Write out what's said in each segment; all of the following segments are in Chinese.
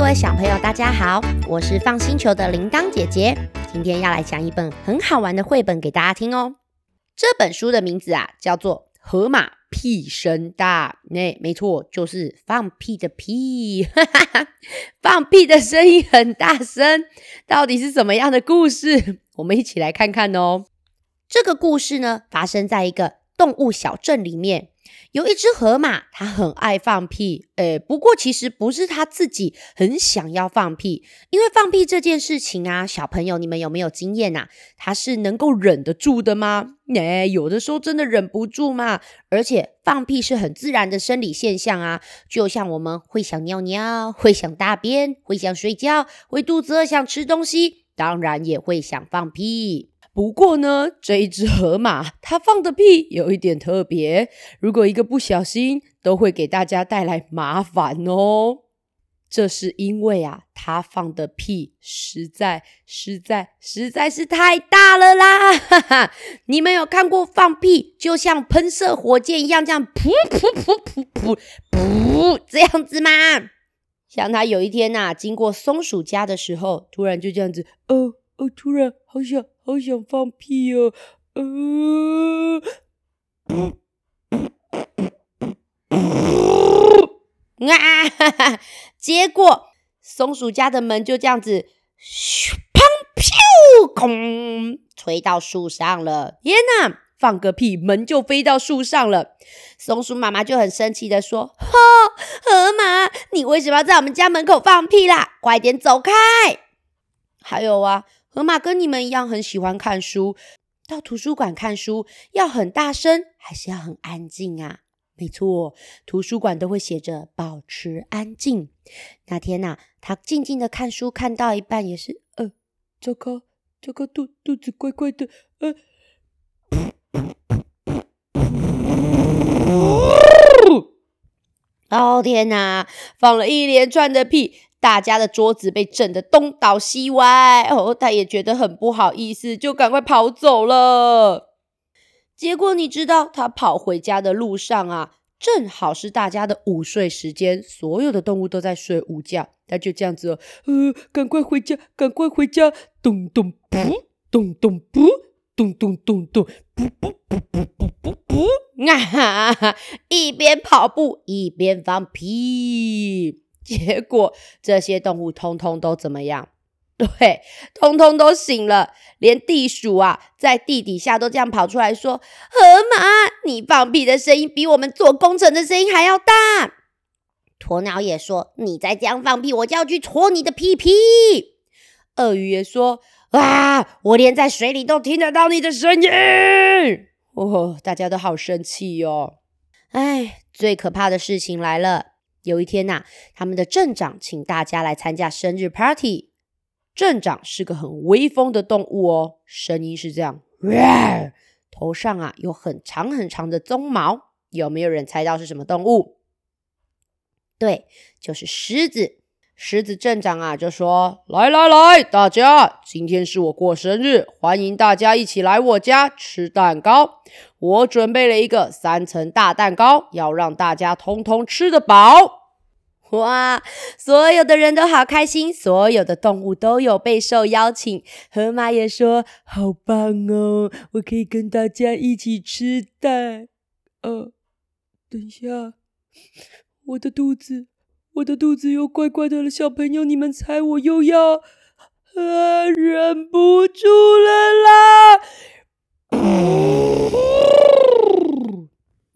各位小朋友，大家好，我是放星球的铃铛姐姐。今天要来讲一本很好玩的绘本给大家听哦。这本书的名字啊，叫做《河马屁声大》。那没错，就是放屁的屁，放屁的声音很大声。到底是什么样的故事？我们一起来看看哦。这个故事呢，发生在一个动物小镇里面。有一只河马，它很爱放屁，诶，不过其实不是它自己很想要放屁，因为放屁这件事情啊，小朋友你们有没有经验呐？它是能够忍得住的吗？诶，有的时候真的忍不住嘛。而且放屁是很自然的生理现象啊，就像我们会想尿尿，会想大便，会想睡觉，会肚子饿想吃东西，当然也会想放屁。不过呢，这一只河马它放的屁有一点特别，如果一个不小心，都会给大家带来麻烦哦。这是因为啊，它放的屁实在、实在、实在是太大了啦！哈哈，你们有看过放屁就像喷射火箭一样这样噗噗噗噗噗噗这样子吗？像他有一天呐，经过松鼠家的时候，突然就这样子，哦哦，突然好想。好想放屁哦！呃，啊哈哈！结果松鼠家的门就这样子，咻砰咻空，吹到树上了。天哪！放个屁，门就飞到树上了。松鼠妈妈就很生气的说：“哈，河马，你为什么要在我们家门口放屁啦？快点走开！”还有啊。河马跟你们一样很喜欢看书，到图书馆看书要很大声还是要很安静啊？没错，图书馆都会写着保持安静。那天呐，他静静的看书，看到一半也是，呃，糟糕，糟糕，肚肚子怪怪的，呃，哦天哪，放了一连串的屁。大家的桌子被震得东倒西歪，哦，他也觉得很不好意思，就赶快跑走了。结果你知道，他跑回家的路上啊，正好是大家的午睡时间，所有的动物都在睡午觉。他就这样子，呃，赶快回家，赶快回家，咚咚噗，咚咚噗，咚咚咚咚，噗噗噗噗噗噗噗，啊哈，一边跑步一边放屁。结果这些动物通通都怎么样？对，通通都醒了。连地鼠啊，在地底下都这样跑出来说：“河马，你放屁的声音比我们做工程的声音还要大。”鸵鸟也说：“你再这样放屁，我就要去戳你的屁屁。”鳄鱼也说：“啊，我连在水里都听得到你的声音。”哦，大家都好生气哟。哎，最可怕的事情来了。有一天呐，他们的镇长请大家来参加生日 party。镇长是个很威风的动物哦，声音是这样，头上啊有很长很长的鬃毛。有没有人猜到是什么动物？对，就是狮子。狮子镇长啊就说：“来来来，大家，今天是我过生日，欢迎大家一起来我家吃蛋糕。我准备了一个三层大蛋糕，要让大家通通吃得饱。”哇，所有的人都好开心，所有的动物都有备受邀请。河马也说：“好棒哦，我可以跟大家一起吃蛋。”呃，等一下，我的肚子。我的肚子又怪怪的了，小朋友，你们猜我又要啊忍不住了啦！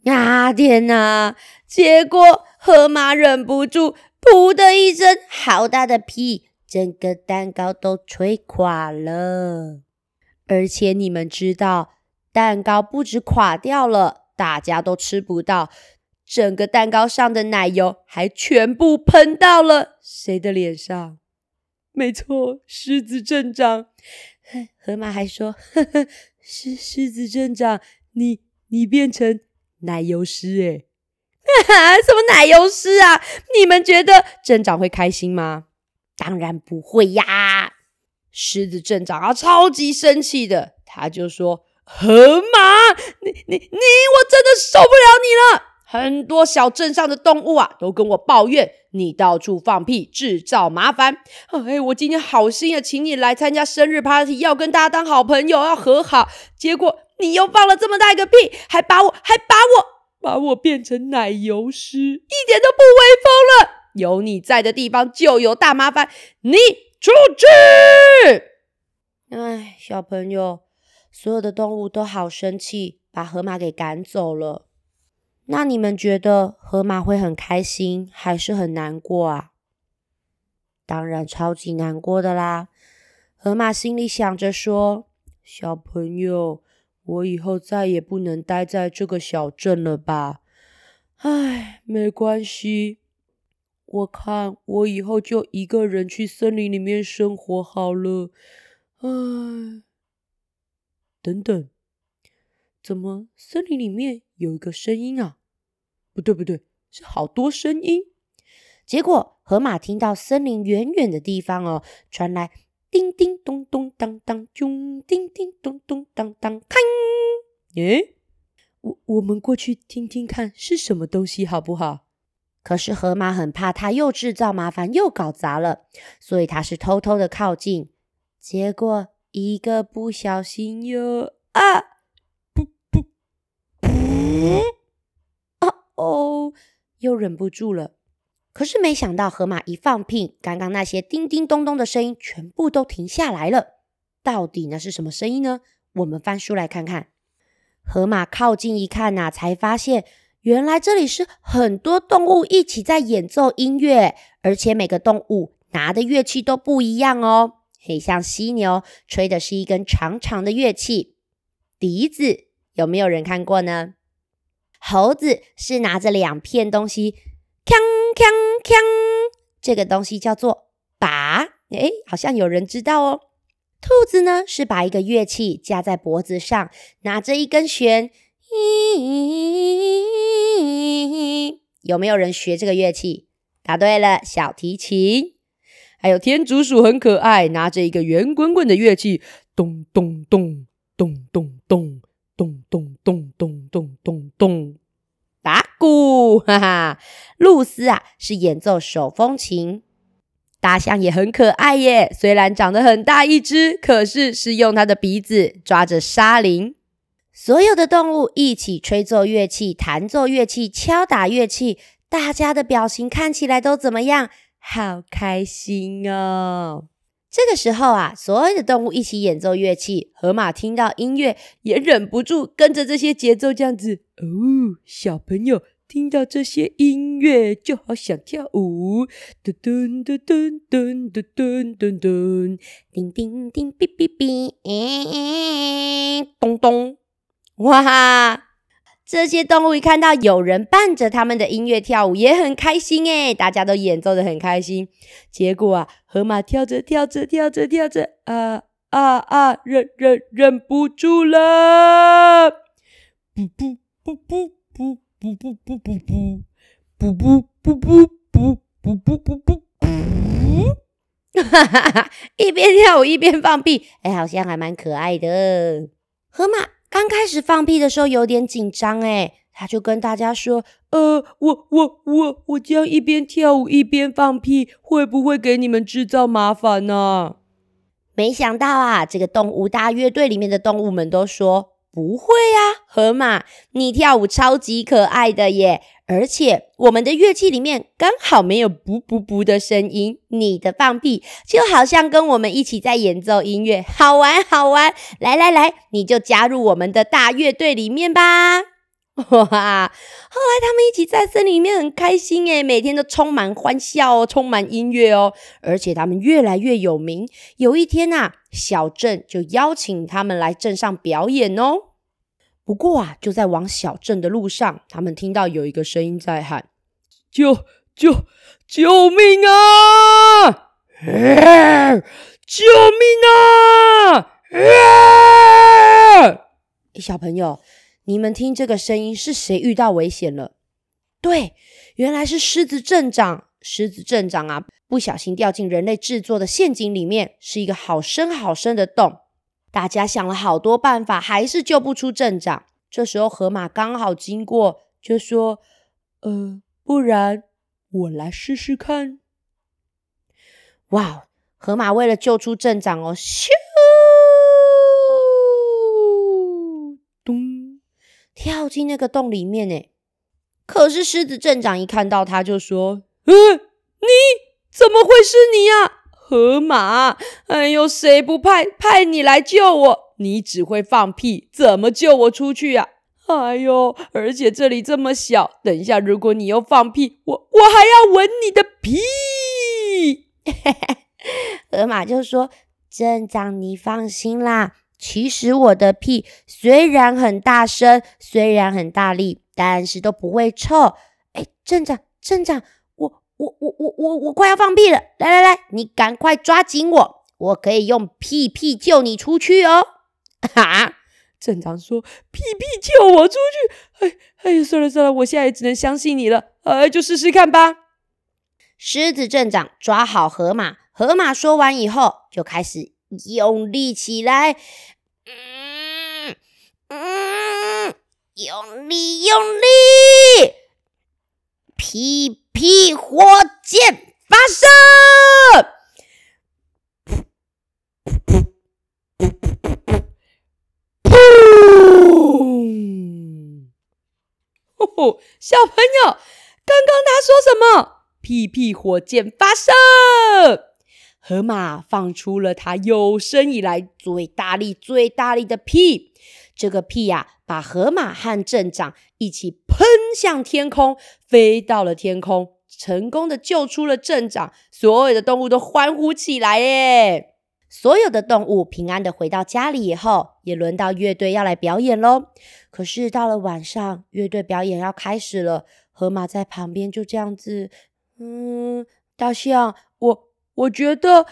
啊天哪！结果河马忍不住，噗的一声，好大的屁，整个蛋糕都吹垮了。而且你们知道，蛋糕不止垮掉了，大家都吃不到。整个蛋糕上的奶油还全部喷到了谁的脸上？没错，狮子镇长。河马还说：“ 呵呵，狮狮子镇长，你你变成奶油师哎？什么奶油师啊？你们觉得镇长会开心吗？当然不会呀！狮子镇长啊，超级生气的，他就说：河马，你你你，我真的受不了你了！”很多小镇上的动物啊，都跟我抱怨你到处放屁，制造麻烦。哎，我今天好心的请你来参加生日 party，要跟大家当好朋友，要和好。结果你又放了这么大一个屁，还把我，还把我，把我变成奶油师，一点都不威风了。有你在的地方就有大麻烦，你出去！哎，小朋友，所有的动物都好生气，把河马给赶走了。那你们觉得河马会很开心还是很难过啊？当然超级难过的啦！河马心里想着说：“小朋友，我以后再也不能待在这个小镇了吧？唉，没关系，我看我以后就一个人去森林里面生活好了。”唉，等等。怎么？森林里面有一个声音啊？不对，不对，是好多声音。结果河马听到森林远远的地方哦，传来叮叮咚咚当当啾，叮叮咚咚当当看。诶，我我们过去听听看是什么东西好不好？可是河马很怕他又制造麻烦又搞砸了，所以他是偷偷的靠近。结果一个不小心又啊！哦哦，又忍不住了。可是没想到，河马一放屁，刚刚那些叮叮咚咚的声音全部都停下来了。到底那是什么声音呢？我们翻书来看看。河马靠近一看呐，才发现原来这里是很多动物一起在演奏音乐，而且每个动物拿的乐器都不一样哦。嘿，像犀牛吹的是一根长长的乐器，笛子有没有人看过呢？猴子是拿着两片东西，锵锵锵，这个东西叫做拔。哎，好像有人知道哦。兔子呢是把一个乐器架在脖子上，拿着一根弦。有没有人学这个乐器？答对了，小提琴。还有天竺鼠很可爱，拿着一个圆滚滚的乐器，咚咚咚咚咚咚。咚咚咚咚咚咚咚，打鼓，哈哈！露丝啊，是演奏手风琴。大象也很可爱耶，虽然长得很大一只，可是是用它的鼻子抓着沙林。所有的动物一起吹奏乐器、弹奏乐器、敲打乐器，大家的表情看起来都怎么样？好开心哦！这个时候啊，所有的动物一起演奏乐器，河马听到音乐也忍不住跟着这些节奏这样子哦。小朋友听到这些音乐就好想跳舞，噔噔噔噔噔噔噔噔噔，叮叮叮，哔哔哔，咚咚，哇哈！这些动物一看到有人伴着他们的音乐跳舞，也很开心诶大家都演奏的很开心。结果啊，河马跳着跳着跳着跳着，啊啊啊，忍忍忍不住了！不不不不不不不不不不不不不不不不不不不，哈哈哈！一边跳舞一边放屁，哎，好像还蛮可爱的。河马。刚开始放屁的时候有点紧张，哎，他就跟大家说：“呃，我我我我这样一边跳舞一边放屁，会不会给你们制造麻烦呢？”没想到啊，这个动物大乐队里面的动物们都说。不会呀，河马，你跳舞超级可爱的耶！而且我们的乐器里面刚好没有“噗噗噗”的声音，你的放屁就好像跟我们一起在演奏音乐，好玩好玩！来来来，你就加入我们的大乐队里面吧！哇！后来他们一起在森林里面很开心诶，每天都充满欢笑哦，充满音乐哦，而且他们越来越有名。有一天呐，小镇就邀请他们来镇上表演哦。不过啊，就在往小镇的路上，他们听到有一个声音在喊：“救救救命啊！救命啊！”小朋友。你们听这个声音，是谁遇到危险了？对，原来是狮子镇长。狮子镇长啊，不小心掉进人类制作的陷阱里面，是一个好深好深的洞。大家想了好多办法，还是救不出镇长。这时候河马刚好经过，就说：“呃，不然我来试试看。哇，河马为了救出镇长哦，咻，咚，跳进那个洞里面呢。可是狮子镇长一看到他，就说：“嗯，你怎么会是你呀，河马？哎呦，谁不派派你来救我？你只会放屁，怎么救我出去呀？哎呦，而且这里这么小，等一下如果你又放屁，我我还要闻你的屁。”河马就说：“镇长，你放心啦，其实我的屁虽然很大声，虽然很大力。”但是都不会臭。哎，镇长，镇长，我我我我我快要放屁了！来来来，你赶快抓紧我，我可以用屁屁救你出去哦！哈，镇长说：“屁屁救我出去！”哎哎，算了算了，我现在也只能相信你了。哎，就试试看吧。狮子镇长抓好河马，河马说完以后就开始用力起来。嗯嗯。用力，用力！屁屁火箭发射！噗！小朋友，刚刚他说什么？屁屁火箭发射！河马放出了他有生以来最大力、最大力的屁。这个屁呀，把河马和镇长一起喷向天空，飞到了天空，成功的救出了镇长。所有的动物都欢呼起来耶！所有的动物平安的回到家里以后，也轮到乐队要来表演喽。可是到了晚上，乐队表演要开始了，河马在旁边就这样子，嗯，大象，我我觉得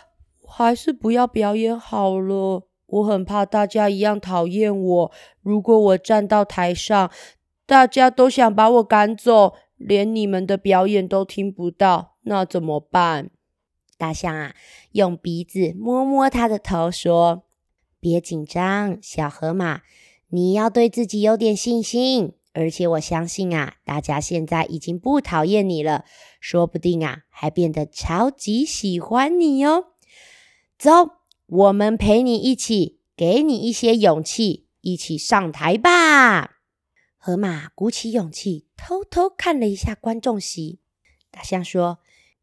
还是不要表演好了。我很怕大家一样讨厌我。如果我站到台上，大家都想把我赶走，连你们的表演都听不到，那怎么办？大象啊，用鼻子摸摸他的头，说：“别紧张，小河马，你要对自己有点信心。而且我相信啊，大家现在已经不讨厌你了，说不定啊，还变得超级喜欢你哦。走。”我们陪你一起，给你一些勇气，一起上台吧。河马鼓起勇气，偷偷看了一下观众席。大象说：“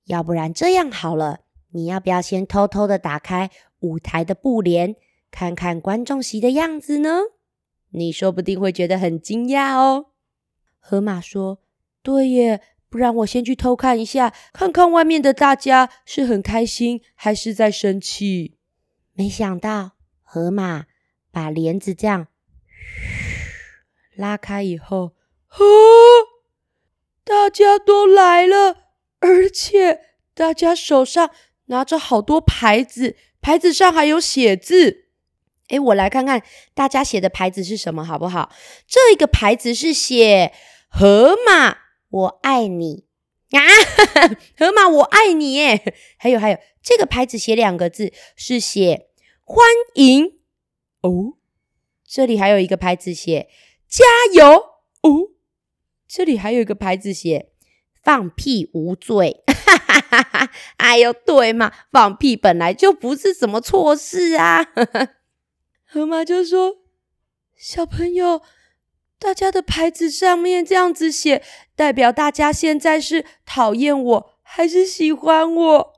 要不然这样好了，你要不要先偷偷的打开舞台的布帘，看看观众席的样子呢？你说不定会觉得很惊讶哦。”河马说：“对耶，不然我先去偷看一下，看看外面的大家是很开心，还是在生气。”没想到，河马把帘子这样拉开以后，啊，大家都来了，而且大家手上拿着好多牌子，牌子上还有写字。哎，我来看看大家写的牌子是什么，好不好？这一个牌子是写“河马，我爱你” 啊，河马我爱你耶。还有还有，这个牌子写两个字，是写。欢迎哦！这里还有一个牌子写“加油”哦。这里还有一个牌子写“放屁无罪”。哈哈哈哈哎呦，对嘛，放屁本来就不是什么错事啊！河马就说：“小朋友，大家的牌子上面这样子写，代表大家现在是讨厌我还是喜欢我？”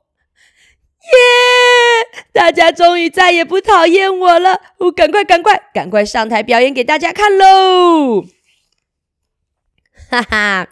耶！大家终于再也不讨厌我了。我赶快、赶快、赶快上台表演给大家看喽！哈哈，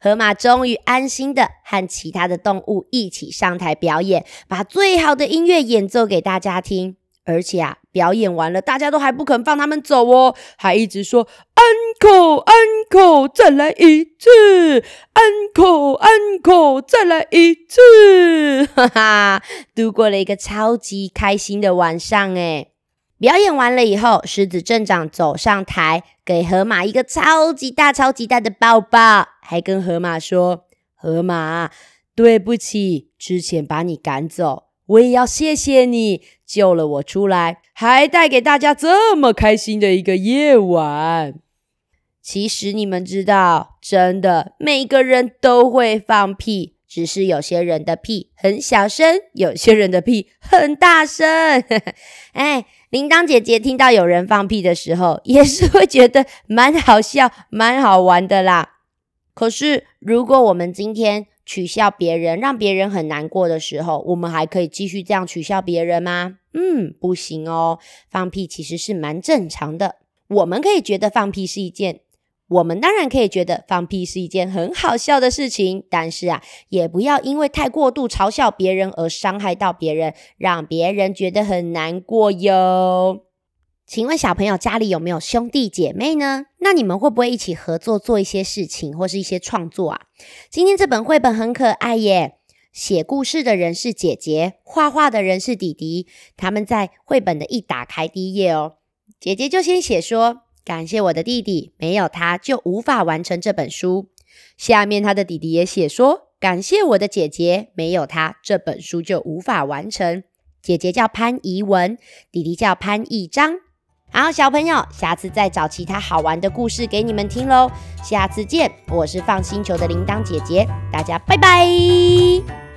河马终于安心的和其他的动物一起上台表演，把最好的音乐演奏给大家听。而且啊，表演完了，大家都还不肯放他们走哦，还一直说 “uncle uncle”，再来一次，“uncle uncle”，再来一次，哈哈，度过了一个超级开心的晚上诶表演完了以后，狮子镇长走上台，给河马一个超级大、超级大的抱抱，还跟河马说：“河马，对不起，之前把你赶走。”我也要谢谢你救了我出来，还带给大家这么开心的一个夜晚。其实你们知道，真的每个人都会放屁，只是有些人的屁很小声，有些人的屁很大声。哎，铃铛姐姐听到有人放屁的时候，也是会觉得蛮好笑、蛮好玩的啦。可是，如果我们今天取笑别人，让别人很难过的时候，我们还可以继续这样取笑别人吗？嗯，不行哦。放屁其实是蛮正常的，我们可以觉得放屁是一件。我们当然可以觉得放屁是一件很好笑的事情，但是啊，也不要因为太过度嘲笑别人而伤害到别人，让别人觉得很难过哟。请问小朋友家里有没有兄弟姐妹呢？那你们会不会一起合作做一些事情或是一些创作啊？今天这本绘本很可爱耶，写故事的人是姐姐，画画的人是弟弟。他们在绘本的一打开第一页哦，姐姐就先写说。感谢我的弟弟，没有他就无法完成这本书。下面他的弟弟也写说：“感谢我的姐姐，没有他这本书就无法完成。”姐姐叫潘怡文，弟弟叫潘义章。好，小朋友，下次再找其他好玩的故事给你们听喽。下次见，我是放星球的铃铛姐姐，大家拜拜。